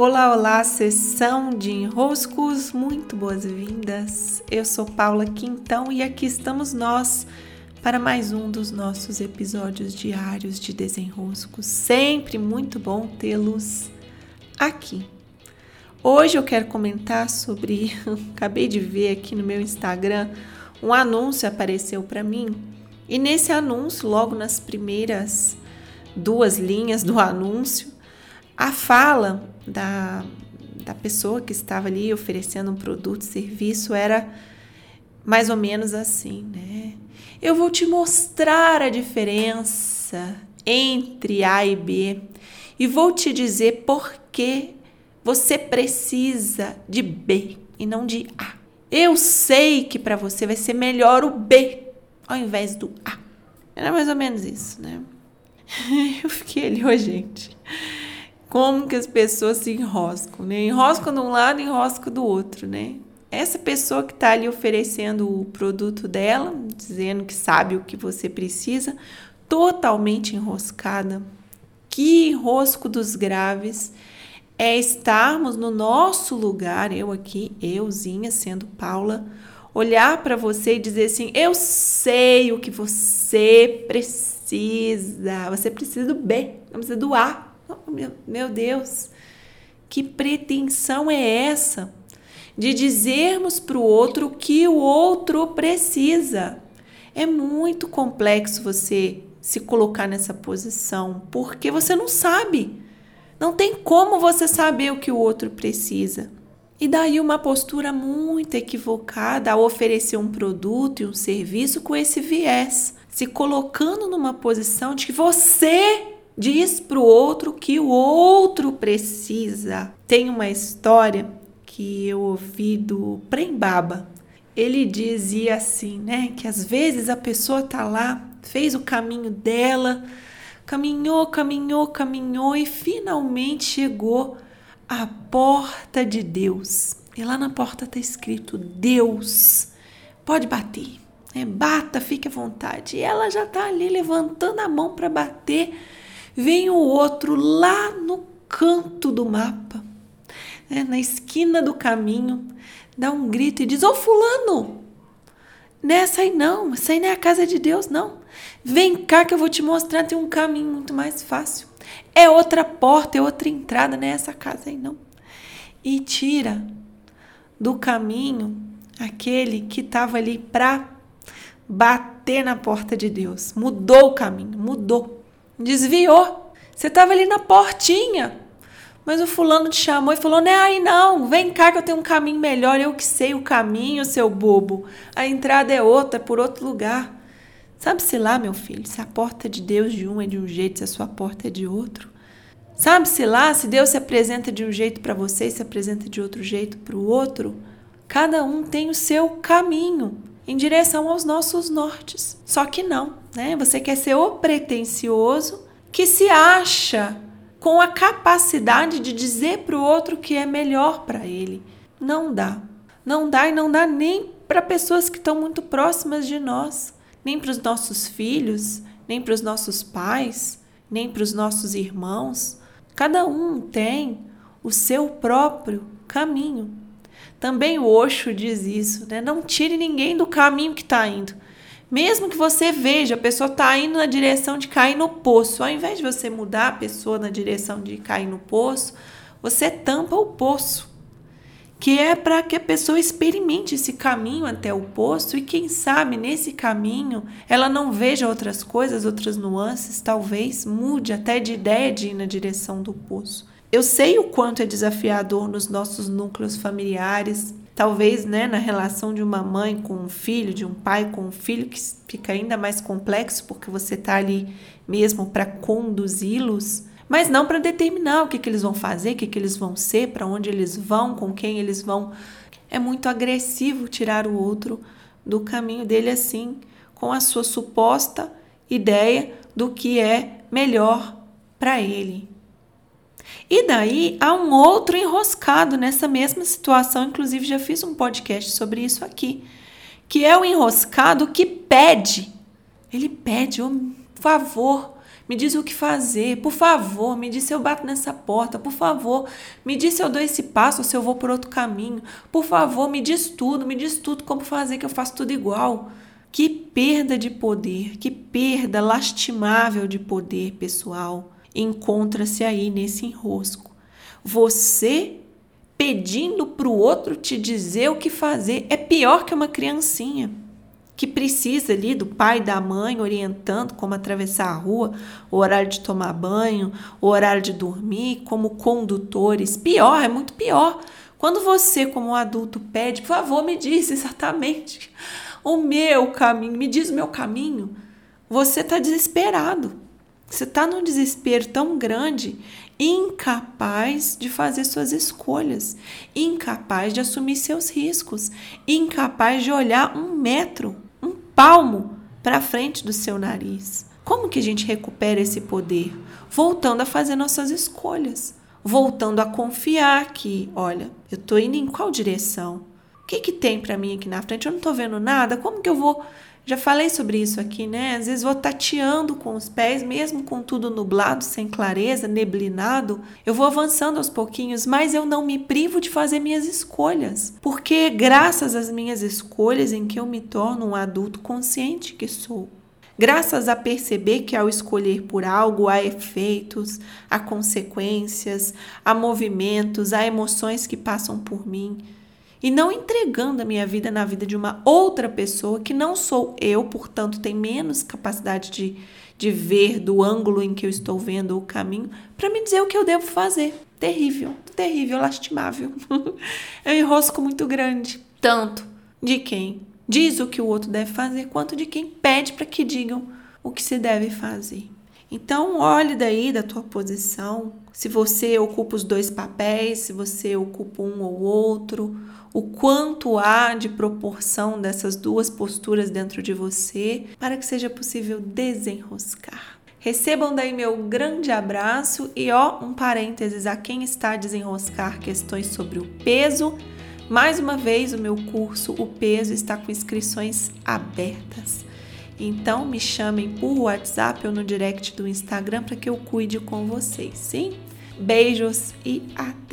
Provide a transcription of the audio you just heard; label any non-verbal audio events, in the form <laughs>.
Olá, olá, sessão de enroscos, muito boas-vindas. Eu sou Paula Quintão e aqui estamos nós para mais um dos nossos episódios diários de desenroscos. Sempre muito bom tê-los aqui. Hoje eu quero comentar sobre. <laughs> Acabei de ver aqui no meu Instagram um anúncio apareceu para mim e nesse anúncio, logo nas primeiras duas linhas do anúncio, a fala da, da pessoa que estava ali oferecendo um produto, serviço, era mais ou menos assim, né? Eu vou te mostrar a diferença entre A e B e vou te dizer por que você precisa de B e não de A. Eu sei que para você vai ser melhor o B ao invés do A. Era mais ou menos isso, né? <laughs> Eu fiquei ali, ô oh, gente como que as pessoas se enroscam, né? Enroscam de um lado, enroscam do outro, né? Essa pessoa que está ali oferecendo o produto dela, dizendo que sabe o que você precisa, totalmente enroscada. Que enrosco dos graves é estarmos no nosso lugar, eu aqui, euzinha, sendo Paula, olhar para você e dizer assim: eu sei o que você precisa. Você precisa do B, não precisa do A. Oh, meu, Deus, que pretensão é essa de dizermos para o outro o que o outro precisa? É muito complexo você se colocar nessa posição, porque você não sabe. Não tem como você saber o que o outro precisa. E daí uma postura muito equivocada ao oferecer um produto e um serviço com esse viés, se colocando numa posição de que você diz para o outro que o outro precisa. Tem uma história que eu ouvi do Prembaba. Ele dizia assim, né, que às vezes a pessoa tá lá, fez o caminho dela, caminhou, caminhou, caminhou e finalmente chegou à porta de Deus. E lá na porta tá escrito Deus. Pode bater. É, bata, fique à vontade. E ela já tá ali levantando a mão para bater vem o outro lá no canto do mapa, né, na esquina do caminho, dá um grito e diz: Ô Fulano, nessa aí não, essa aí não é a casa de Deus, não. Vem cá que eu vou te mostrar, tem um caminho muito mais fácil. É outra porta, é outra entrada, não é casa aí não. E tira do caminho aquele que estava ali para bater na porta de Deus. Mudou o caminho, mudou. Desviou. Você estava ali na portinha. Mas o fulano te chamou e falou: Não é aí não, vem cá que eu tenho um caminho melhor. Eu que sei o caminho, seu bobo. A entrada é outra, é por outro lugar. Sabe-se lá, meu filho, se a porta de Deus de um é de um jeito, se a sua porta é de outro. Sabe-se lá, se Deus se apresenta de um jeito para você e se apresenta de outro jeito para o outro. Cada um tem o seu caminho em direção aos nossos nortes. Só que não, né? Você quer ser o pretensioso que se acha com a capacidade de dizer para o outro que é melhor para ele. Não dá. Não dá e não dá nem para pessoas que estão muito próximas de nós, nem para os nossos filhos, nem para os nossos pais, nem para os nossos irmãos. Cada um tem o seu próprio caminho. Também o Osho diz isso, né? Não tire ninguém do caminho que está indo. Mesmo que você veja, a pessoa está indo na direção de cair no poço. Ao invés de você mudar a pessoa na direção de cair no poço, você tampa o poço. Que é para que a pessoa experimente esse caminho até o poço e, quem sabe, nesse caminho ela não veja outras coisas, outras nuances, talvez mude até de ideia de ir na direção do poço. Eu sei o quanto é desafiador nos nossos núcleos familiares, talvez né, na relação de uma mãe com um filho, de um pai com um filho, que fica ainda mais complexo porque você está ali mesmo para conduzi-los, mas não para determinar o que, que eles vão fazer, o que, que eles vão ser, para onde eles vão, com quem eles vão. É muito agressivo tirar o outro do caminho dele assim, com a sua suposta ideia do que é melhor para ele. E daí há um outro enroscado nessa mesma situação, inclusive já fiz um podcast sobre isso aqui, que é o enroscado que pede. Ele pede, por favor, me diz o que fazer, por favor, me diz se eu bato nessa porta, por favor, me diz se eu dou esse passo se eu vou por outro caminho, por favor, me diz tudo, me diz tudo como fazer que eu faço tudo igual. Que perda de poder, que perda lastimável de poder pessoal encontra-se aí nesse enrosco. Você pedindo para o outro te dizer o que fazer é pior que uma criancinha que precisa ali do pai da mãe orientando como atravessar a rua, o horário de tomar banho, o horário de dormir, como condutores. Pior, é muito pior. Quando você, como adulto, pede, por favor, me diz exatamente o meu caminho, me diz o meu caminho, você está desesperado. Você está num desespero tão grande, incapaz de fazer suas escolhas, incapaz de assumir seus riscos, incapaz de olhar um metro palmo para frente do seu nariz. Como que a gente recupera esse poder? Voltando a fazer nossas escolhas, voltando a confiar que, olha, eu estou indo em qual direção? O que, que tem para mim aqui na frente? Eu não estou vendo nada. Como que eu vou já falei sobre isso aqui, né? Às vezes vou tateando com os pés, mesmo com tudo nublado, sem clareza, neblinado. Eu vou avançando aos pouquinhos, mas eu não me privo de fazer minhas escolhas. Porque graças às minhas escolhas em que eu me torno um adulto consciente que sou. Graças a perceber que ao escolher por algo há efeitos, há consequências, há movimentos, há emoções que passam por mim e não entregando a minha vida na vida de uma outra pessoa que não sou eu, portanto, tem menos capacidade de, de ver do ângulo em que eu estou vendo o caminho, para me dizer o que eu devo fazer. Terrível, terrível, lastimável. <laughs> é um enrosco muito grande, tanto de quem diz o que o outro deve fazer, quanto de quem pede para que digam o que se deve fazer. Então, olhe daí da tua posição, se você ocupa os dois papéis, se você ocupa um ou outro, o quanto há de proporção dessas duas posturas dentro de você para que seja possível desenroscar. Recebam daí meu grande abraço e ó, um parênteses a quem está a desenroscar questões sobre o peso. Mais uma vez, o meu curso O Peso está com inscrições abertas. Então me chamem por WhatsApp ou no direct do Instagram para que eu cuide com vocês, sim? Beijos e até!